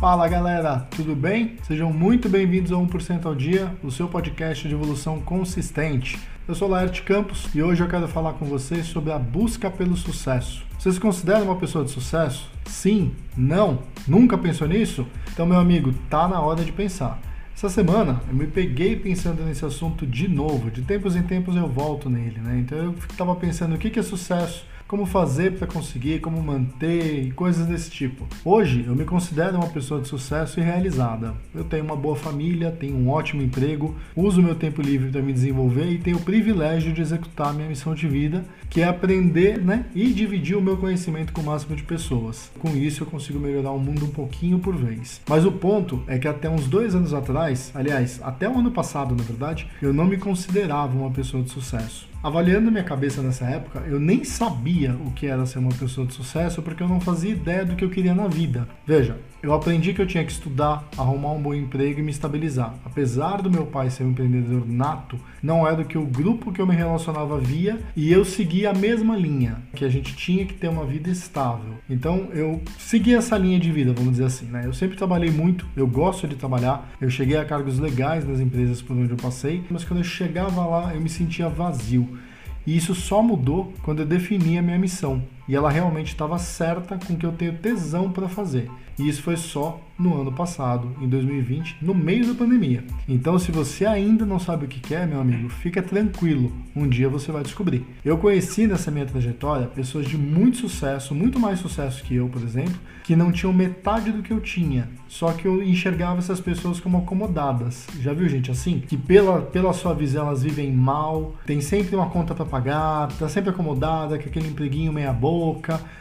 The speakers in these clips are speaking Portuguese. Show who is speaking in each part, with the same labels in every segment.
Speaker 1: Fala galera, tudo bem? Sejam muito bem-vindos a 1% ao Dia, o seu podcast de evolução consistente. Eu sou Laerte Campos e hoje eu quero falar com vocês sobre a busca pelo sucesso. Você se considera uma pessoa de sucesso? Sim? Não? Nunca pensou nisso? Então, meu amigo, tá na hora de pensar. Essa semana eu me peguei pensando nesse assunto de novo. De tempos em tempos eu volto nele, né? Então eu estava pensando o que é sucesso, como fazer para conseguir, como manter e coisas desse tipo. Hoje eu me considero uma pessoa de sucesso e realizada. Eu tenho uma boa família, tenho um ótimo emprego, uso meu tempo livre para me desenvolver e tenho o privilégio de executar minha missão de vida, que é aprender, né, e dividir o meu conhecimento com o máximo de pessoas. Com isso eu consigo melhorar o mundo um pouquinho por vez. Mas o ponto é que até uns dois anos atrás, aliás, até o ano passado, na verdade, eu não me considerava uma pessoa de sucesso. Avaliando minha cabeça nessa época, eu nem sabia o que era ser uma pessoa de sucesso porque eu não fazia ideia do que eu queria na vida. Veja, eu aprendi que eu tinha que estudar, arrumar um bom emprego e me estabilizar. Apesar do meu pai ser um empreendedor nato, não era do que o grupo que eu me relacionava via e eu seguia a mesma linha, que a gente tinha que ter uma vida estável. Então eu segui essa linha de vida, vamos dizer assim, né? Eu sempre trabalhei muito, eu gosto de trabalhar, eu cheguei a cargos legais nas empresas por onde eu passei, mas quando eu chegava lá eu me sentia vazio. E isso só mudou quando eu defini a minha missão. E ela realmente estava certa com que eu tenho tesão para fazer. E isso foi só no ano passado, em 2020, no meio da pandemia. Então, se você ainda não sabe o que quer, meu amigo, fica tranquilo, um dia você vai descobrir. Eu conheci nessa minha trajetória pessoas de muito sucesso, muito mais sucesso que eu, por exemplo, que não tinham metade do que eu tinha, só que eu enxergava essas pessoas como acomodadas. Já viu gente assim? Que pela, pela sua visão elas vivem mal, tem sempre uma conta para pagar, tá sempre acomodada, com aquele empreguinho meia boca,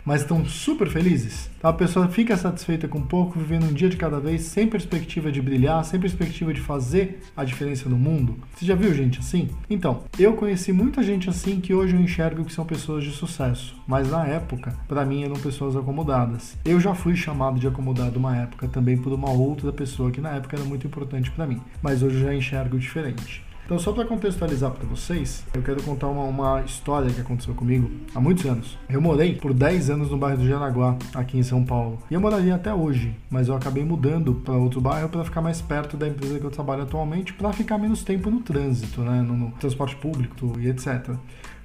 Speaker 1: mas estão super felizes. Então, a pessoa fica satisfeita com pouco, vivendo um dia de cada vez, sem perspectiva de brilhar, sem perspectiva de fazer a diferença no mundo. Você já viu gente assim? Então, eu conheci muita gente assim que hoje eu enxergo que são pessoas de sucesso, mas na época, para mim, eram pessoas acomodadas. Eu já fui chamado de acomodado uma época também por uma outra pessoa que na época era muito importante para mim, mas hoje eu já enxergo diferente. Então, só para contextualizar para vocês, eu quero contar uma, uma, história que aconteceu comigo há muitos anos. Eu morei por 10 anos no bairro do Jaraguá, aqui em São Paulo. E eu moraria até hoje, mas eu acabei mudando para outro bairro para ficar mais perto da empresa que eu trabalho atualmente, para ficar menos tempo no trânsito, né, no, no transporte público e etc.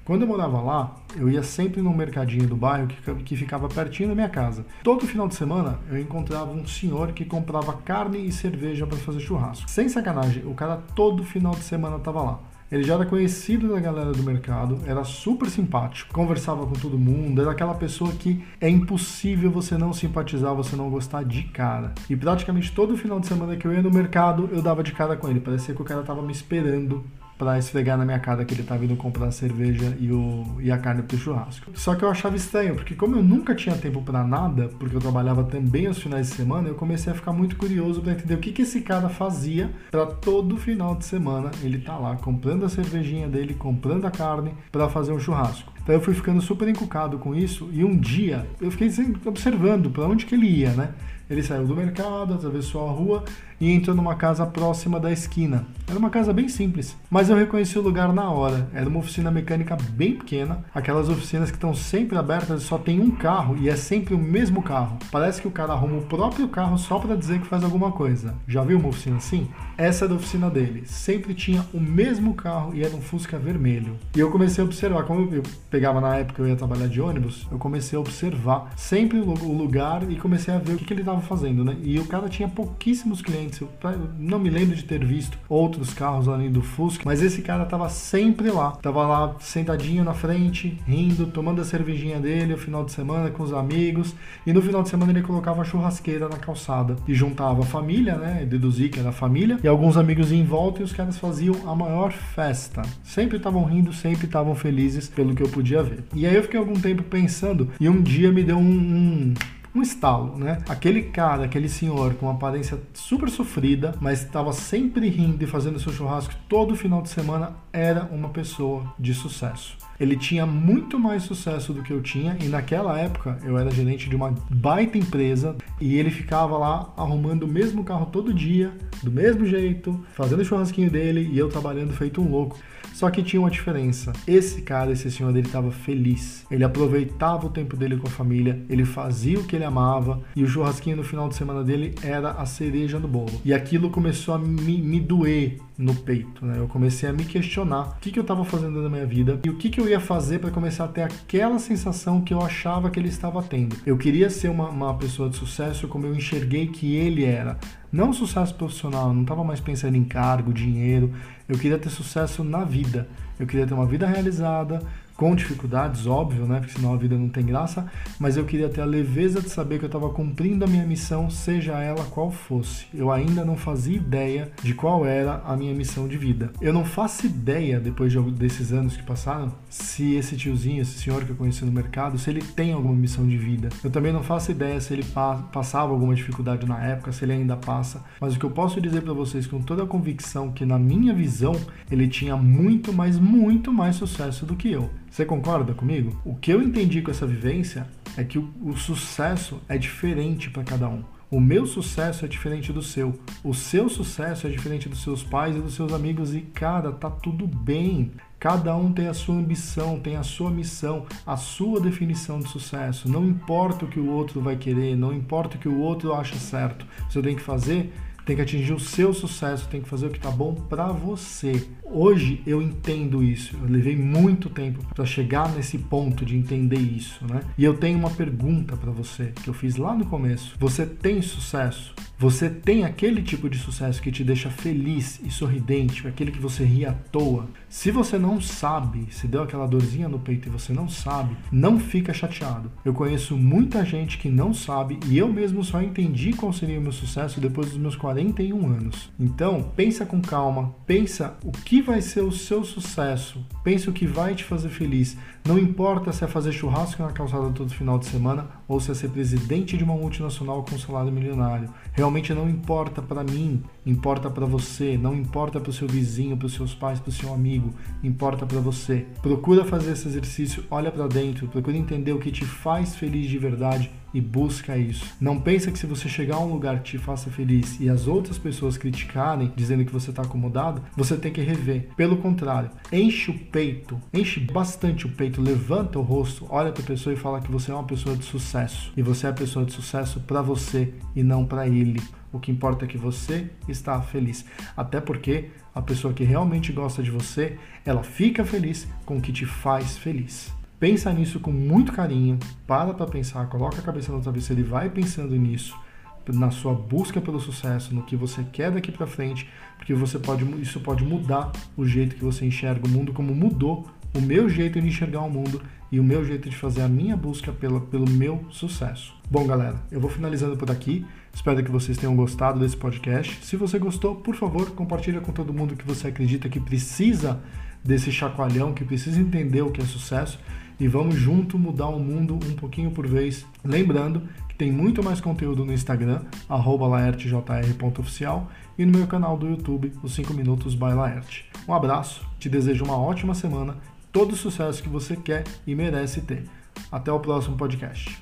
Speaker 1: Quando eu morava lá, eu ia sempre no mercadinho do bairro que, que ficava pertinho da minha casa. Todo final de semana eu encontrava um senhor que comprava carne e cerveja para fazer churrasco. Sem sacanagem, o cara todo final de semana tava lá. Ele já era conhecido da galera do mercado, era super simpático, conversava com todo mundo, era aquela pessoa que é impossível você não simpatizar, você não gostar de cara. E praticamente todo final de semana que eu ia no mercado, eu dava de cara com ele. Parecia que o cara tava me esperando para esfregar na minha cara que ele estava indo comprar a cerveja e, o, e a carne pro churrasco. Só que eu achava estranho, porque como eu nunca tinha tempo para nada, porque eu trabalhava também aos finais de semana, eu comecei a ficar muito curioso para entender o que, que esse cara fazia para todo final de semana ele tá lá comprando a cervejinha dele, comprando a carne para fazer um churrasco. Então eu fui ficando super encucado com isso e um dia eu fiquei observando para onde que ele ia, né? Ele saiu do mercado, atravessou a rua e entrou numa casa próxima da esquina. Era uma casa bem simples, mas eu reconheci o lugar na hora. Era uma oficina mecânica bem pequena, aquelas oficinas que estão sempre abertas e só tem um carro e é sempre o mesmo carro. Parece que o cara arruma o próprio carro só para dizer que faz alguma coisa. Já viu uma oficina assim? Essa é a oficina dele. Sempre tinha o mesmo carro e era um Fusca vermelho. E eu comecei a observar, como eu pegava na época eu ia trabalhar de ônibus, eu comecei a observar sempre o lugar e comecei a ver o que, que ele estava fazendo, né? E o cara tinha pouquíssimos clientes. Eu não me lembro de ter visto outros carros além do Fusca, mas esse cara tava sempre lá. Tava lá sentadinho na frente, rindo, tomando a cervejinha dele no final de semana com os amigos. E no final de semana ele colocava a churrasqueira na calçada e juntava a família, né? Deduzir que era a família e alguns amigos em volta e os caras faziam a maior festa. Sempre estavam rindo, sempre estavam felizes pelo que eu podia ver. E aí eu fiquei algum tempo pensando e um dia me deu um, um um estalo, né? Aquele cara, aquele senhor com uma aparência super sofrida, mas estava sempre rindo e fazendo seu churrasco todo final de semana, era uma pessoa de sucesso. Ele tinha muito mais sucesso do que eu tinha e naquela época eu era gerente de uma baita empresa e ele ficava lá arrumando o mesmo carro todo dia, do mesmo jeito, fazendo o churrasquinho dele e eu trabalhando feito um louco. Só que tinha uma diferença. Esse cara, esse senhor, ele estava feliz. Ele aproveitava o tempo dele com a família, ele fazia o que ele ele amava e o churrasquinho no final de semana dele era a cereja no bolo. E aquilo começou a me, me doer no peito, né? Eu comecei a me questionar o que, que eu estava fazendo na minha vida e o que, que eu ia fazer para começar a ter aquela sensação que eu achava que ele estava tendo. Eu queria ser uma, uma pessoa de sucesso como eu enxerguei que ele era. Não sucesso profissional, não estava mais pensando em cargo, dinheiro. Eu queria ter sucesso na vida. Eu queria ter uma vida realizada, com dificuldades, óbvio, né? Porque senão a vida não tem graça, mas eu queria ter a leveza de saber que eu estava cumprindo a minha missão, seja ela qual fosse. Eu ainda não fazia ideia de qual era a minha missão de vida. Eu não faço ideia, depois de, desses anos que passaram, se esse tiozinho, esse senhor que eu conheci no mercado, se ele tem alguma missão de vida. Eu também não faço ideia se ele pa passava alguma dificuldade na época, se ele ainda passa, mas o que eu posso dizer para vocês com toda a convicção que na minha visão ele tinha muito, mas muito mais sucesso do que eu. Você concorda comigo? O que eu entendi com essa vivência é que o, o sucesso é diferente para cada um. O meu sucesso é diferente do seu. O seu sucesso é diferente dos seus pais e dos seus amigos. E, cara, tá tudo bem. Cada um tem a sua ambição, tem a sua missão, a sua definição de sucesso. Não importa o que o outro vai querer, não importa o que o outro acha certo. Você tem que fazer tem que atingir o seu sucesso, tem que fazer o que está bom para você. Hoje eu entendo isso. Eu levei muito tempo para chegar nesse ponto de entender isso, né? E eu tenho uma pergunta para você que eu fiz lá no começo. Você tem sucesso? Você tem aquele tipo de sucesso que te deixa feliz e sorridente, aquele que você ri à toa? Se você não sabe, se deu aquela dorzinha no peito e você não sabe, não fica chateado. Eu conheço muita gente que não sabe e eu mesmo só entendi qual seria o meu sucesso depois dos meus 41 anos. Então, pensa com calma, pensa o que vai ser o seu sucesso, pensa o que vai te fazer feliz. Não importa se é fazer churrasco na calçada todo final de semana ou se é ser presidente de uma multinacional com salário milionário. Realmente não importa para mim, importa para você, não importa para o seu vizinho, para os seus pais, para o seu amigo, importa para você. Procura fazer esse exercício, olha para dentro, procura entender o que te faz feliz de verdade e busca isso. Não pensa que se você chegar a um lugar que te faça feliz e as outras pessoas criticarem, dizendo que você está acomodado, você tem que rever. Pelo contrário, enche o peito, enche bastante o peito, levanta o rosto, olha para a pessoa e fala que você é uma pessoa de sucesso. E você é a pessoa de sucesso para você e não para ele. O que importa é que você está feliz. Até porque a pessoa que realmente gosta de você, ela fica feliz com o que te faz feliz. Pensa nisso com muito carinho, para para pensar, coloca a cabeça no travesseiro e vai pensando nisso, na sua busca pelo sucesso, no que você quer daqui para frente, porque você pode, isso pode mudar o jeito que você enxerga o mundo, como mudou o meu jeito de enxergar o mundo e o meu jeito de fazer a minha busca pela, pelo meu sucesso. Bom, galera, eu vou finalizando por aqui. Espero que vocês tenham gostado desse podcast. Se você gostou, por favor, compartilhe com todo mundo que você acredita que precisa desse chacoalhão, que precisa entender o que é sucesso e vamos junto mudar o mundo um pouquinho por vez. Lembrando que tem muito mais conteúdo no Instagram, laertjr.oficial e no meu canal do YouTube, os 5 Minutos by Laerte. Um abraço, te desejo uma ótima semana, todo o sucesso que você quer e merece ter. Até o próximo podcast.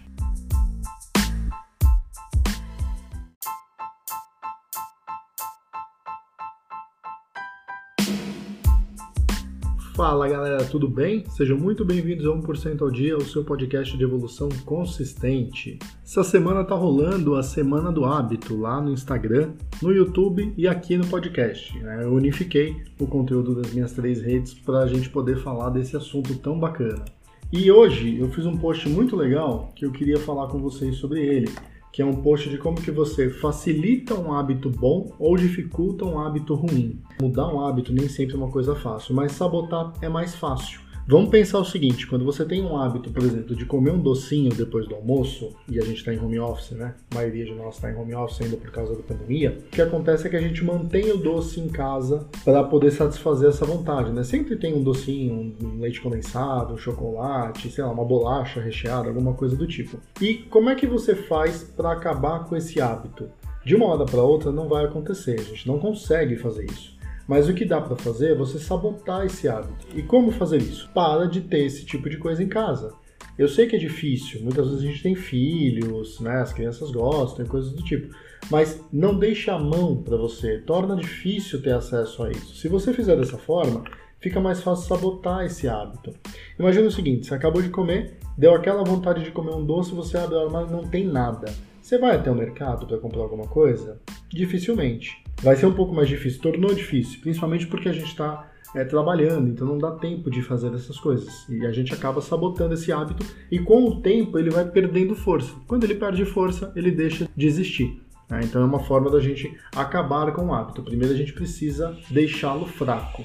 Speaker 1: Fala galera, tudo bem? Sejam muito bem-vindos a 1% ao Dia, o seu podcast de evolução consistente. Essa semana tá rolando a Semana do Hábito lá no Instagram, no YouTube e aqui no podcast. Né? Eu unifiquei o conteúdo das minhas três redes para a gente poder falar desse assunto tão bacana. E hoje eu fiz um post muito legal que eu queria falar com vocês sobre ele que é um post de como que você facilita um hábito bom ou dificulta um hábito ruim. Mudar um hábito nem sempre é uma coisa fácil, mas sabotar é mais fácil. Vamos pensar o seguinte: quando você tem um hábito, por exemplo, de comer um docinho depois do almoço, e a gente está em home office, né? A maioria de nós está em home office ainda por causa da pandemia. O que acontece é que a gente mantém o doce em casa para poder satisfazer essa vontade, né? Sempre tem um docinho, um leite condensado, um chocolate, sei lá, uma bolacha recheada, alguma coisa do tipo. E como é que você faz para acabar com esse hábito? De uma hora para outra não vai acontecer, a gente não consegue fazer isso. Mas o que dá para fazer é você sabotar esse hábito. E como fazer isso? Para de ter esse tipo de coisa em casa. Eu sei que é difícil, muitas vezes a gente tem filhos, né? As crianças gostam, coisas do tipo. Mas não deixe a mão para você, torna difícil ter acesso a isso. Se você fizer dessa forma, fica mais fácil sabotar esse hábito. Imagina o seguinte: você acabou de comer, deu aquela vontade de comer um doce, você abre o armário e não tem nada. Você vai até o mercado para comprar alguma coisa? Dificilmente. Vai ser um pouco mais difícil, tornou difícil, principalmente porque a gente está é, trabalhando, então não dá tempo de fazer essas coisas. E a gente acaba sabotando esse hábito e com o tempo ele vai perdendo força. Quando ele perde força, ele deixa de existir. Né? Então é uma forma da gente acabar com o hábito. Primeiro a gente precisa deixá-lo fraco.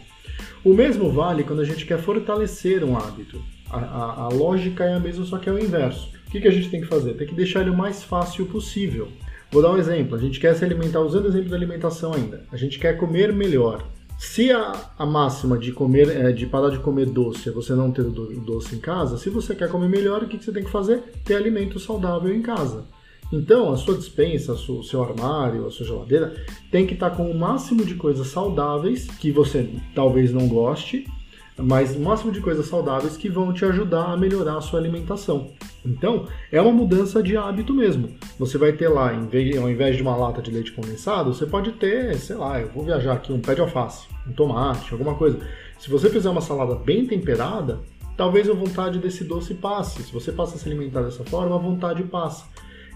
Speaker 1: O mesmo vale quando a gente quer fortalecer um hábito. A, a, a lógica é a mesma, só que é o inverso. O que, que a gente tem que fazer? Tem que deixar ele o mais fácil possível. Vou dar um exemplo. A gente quer se alimentar, usando o exemplo da alimentação ainda. A gente quer comer melhor. Se a, a máxima de comer, é, de parar de comer doce é você não ter o doce em casa, se você quer comer melhor, o que, que você tem que fazer? Ter alimento saudável em casa. Então, a sua dispensa, o seu armário, a sua geladeira tem que estar com o máximo de coisas saudáveis que você talvez não goste, mas o máximo de coisas saudáveis que vão te ajudar a melhorar a sua alimentação. Então, é uma mudança de hábito mesmo. Você vai ter lá, ao invés de uma lata de leite condensado, você pode ter, sei lá, eu vou viajar aqui, um pé de alface, um tomate, alguma coisa. Se você fizer uma salada bem temperada, talvez a vontade desse doce passe. Se você passa a se alimentar dessa forma, a vontade passa.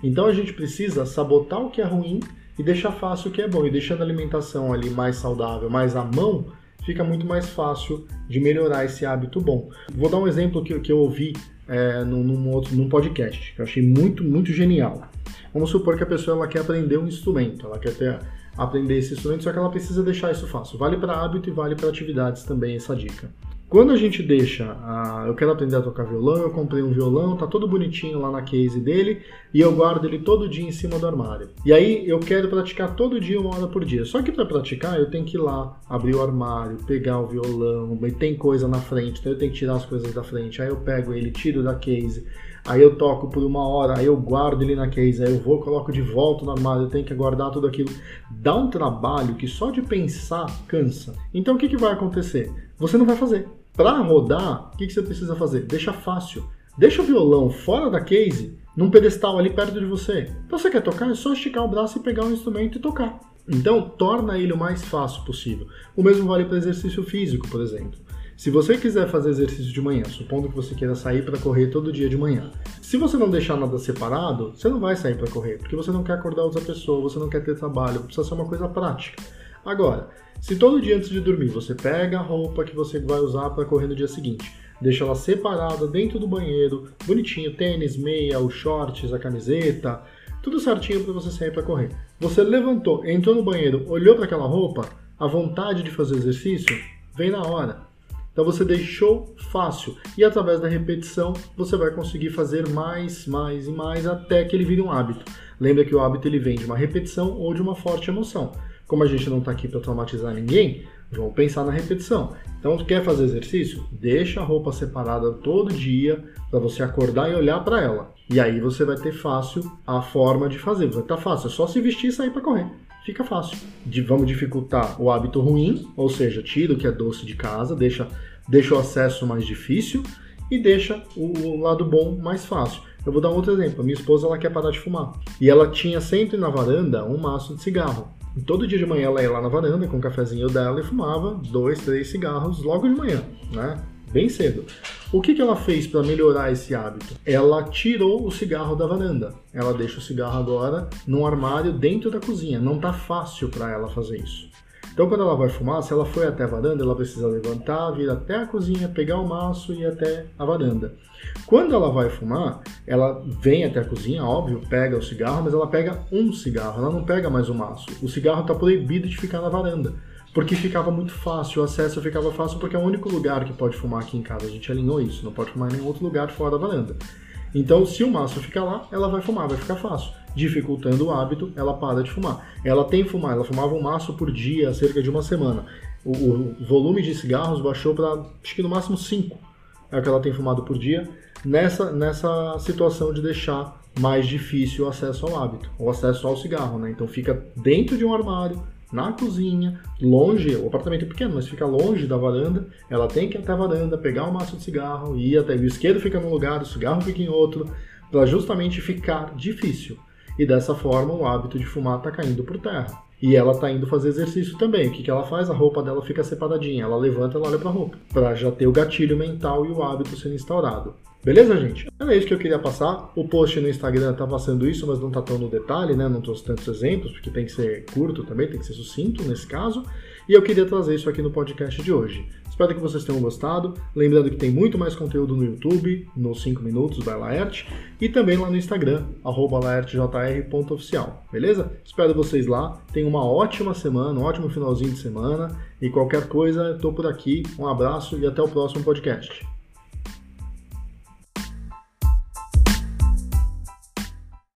Speaker 1: Então a gente precisa sabotar o que é ruim e deixar fácil o que é bom. E deixando a alimentação ali mais saudável, mais à mão, fica muito mais fácil de melhorar esse hábito bom. Vou dar um exemplo que, que eu ouvi é, num, num, outro, num podcast, que eu achei muito, muito genial. Vamos supor que a pessoa ela quer aprender um instrumento, ela quer ter, aprender esse instrumento, só que ela precisa deixar isso fácil. Vale para hábito e vale para atividades também essa dica. Quando a gente deixa, a, eu quero aprender a tocar violão, eu comprei um violão, tá todo bonitinho lá na case dele e eu guardo ele todo dia em cima do armário. E aí eu quero praticar todo dia uma hora por dia. Só que para praticar eu tenho que ir lá, abrir o armário, pegar o violão, e tem coisa na frente, então eu tenho que tirar as coisas da frente. Aí eu pego ele, tiro da case, aí eu toco por uma hora, aí eu guardo ele na case, aí eu vou, coloco de volta no armário, eu tenho que guardar tudo aquilo. Dá um trabalho que só de pensar cansa. Então o que, que vai acontecer? Você não vai fazer. Para rodar, o que, que você precisa fazer? Deixa fácil. Deixa o violão fora da case, num pedestal ali perto de você. Então você quer tocar, é só esticar o braço e pegar o instrumento e tocar. Então, torna ele o mais fácil possível. O mesmo vale para exercício físico, por exemplo. Se você quiser fazer exercício de manhã, supondo que você queira sair para correr todo dia de manhã, se você não deixar nada separado, você não vai sair para correr, porque você não quer acordar outra pessoa, você não quer ter trabalho, precisa ser uma coisa prática. Agora, se todo dia antes de dormir você pega a roupa que você vai usar para correr no dia seguinte, deixa ela separada dentro do banheiro, bonitinho, tênis, meia, os shorts, a camiseta, tudo certinho para você sair para correr. Você levantou, entrou no banheiro, olhou para aquela roupa, a vontade de fazer exercício vem na hora. Então você deixou fácil e através da repetição você vai conseguir fazer mais, mais e mais até que ele vire um hábito. Lembra que o hábito ele vem de uma repetição ou de uma forte emoção. Como a gente não está aqui para traumatizar ninguém, vamos pensar na repetição. Então, quer fazer exercício? Deixa a roupa separada todo dia para você acordar e olhar para ela. E aí você vai ter fácil a forma de fazer. Vai estar tá fácil, é só se vestir e sair para correr. Fica fácil. De, vamos dificultar o hábito ruim, ou seja, tira o que é doce de casa, deixa, deixa o acesso mais difícil e deixa o, lado bom mais fácil. Eu vou dar um outro exemplo. Minha esposa ela quer parar de fumar. E ela tinha sempre na varanda um maço de cigarro. E todo dia de manhã ela ia lá na varanda com o cafezinho dela e fumava dois, três cigarros logo de manhã, né? Bem cedo. O que, que ela fez para melhorar esse hábito? Ela tirou o cigarro da varanda. Ela deixa o cigarro agora num armário dentro da cozinha. Não tá fácil para ela fazer isso. Então, quando ela vai fumar, se ela foi até a varanda, ela precisa levantar, vir até a cozinha, pegar o maço e ir até a varanda. Quando ela vai fumar, ela vem até a cozinha, óbvio, pega o cigarro, mas ela pega um cigarro, ela não pega mais o maço. O cigarro está proibido de ficar na varanda, porque ficava muito fácil, o acesso ficava fácil, porque é o único lugar que pode fumar aqui em casa. A gente alinhou isso, não pode fumar em nenhum outro lugar fora da varanda. Então, se o maço ficar lá, ela vai fumar, vai ficar fácil. Dificultando o hábito, ela para de fumar. Ela tem fumar, ela fumava um maço por dia há cerca de uma semana. O, o volume de cigarros baixou para, acho que no máximo 5 é o que ela tem fumado por dia, nessa, nessa situação de deixar mais difícil o acesso ao hábito, o acesso ao cigarro, né? Então fica dentro de um armário, na cozinha, longe, o apartamento é pequeno, mas fica longe da varanda, ela tem que ir até a varanda, pegar um maço de cigarro, ir até, o isqueiro fica num lugar, o cigarro fica em outro, para justamente ficar difícil. E dessa forma o hábito de fumar está caindo por terra. E ela tá indo fazer exercício também. O que, que ela faz? A roupa dela fica separadinha. Ela levanta, ela olha pra roupa. Pra já ter o gatilho mental e o hábito sendo instaurado. Beleza, gente? Era isso que eu queria passar. O post no Instagram tá passando isso, mas não tá tão no detalhe, né? Não trouxe tantos exemplos, porque tem que ser curto também, tem que ser sucinto nesse caso. E eu queria trazer isso aqui no podcast de hoje. Espero que vocês tenham gostado. Lembrando que tem muito mais conteúdo no YouTube, nos 5 minutos da Laerte, e também lá no Instagram, laertjr.oficial, beleza? Espero vocês lá. Tenham uma ótima semana, um ótimo finalzinho de semana. E qualquer coisa, estou por aqui. Um abraço e até o próximo podcast.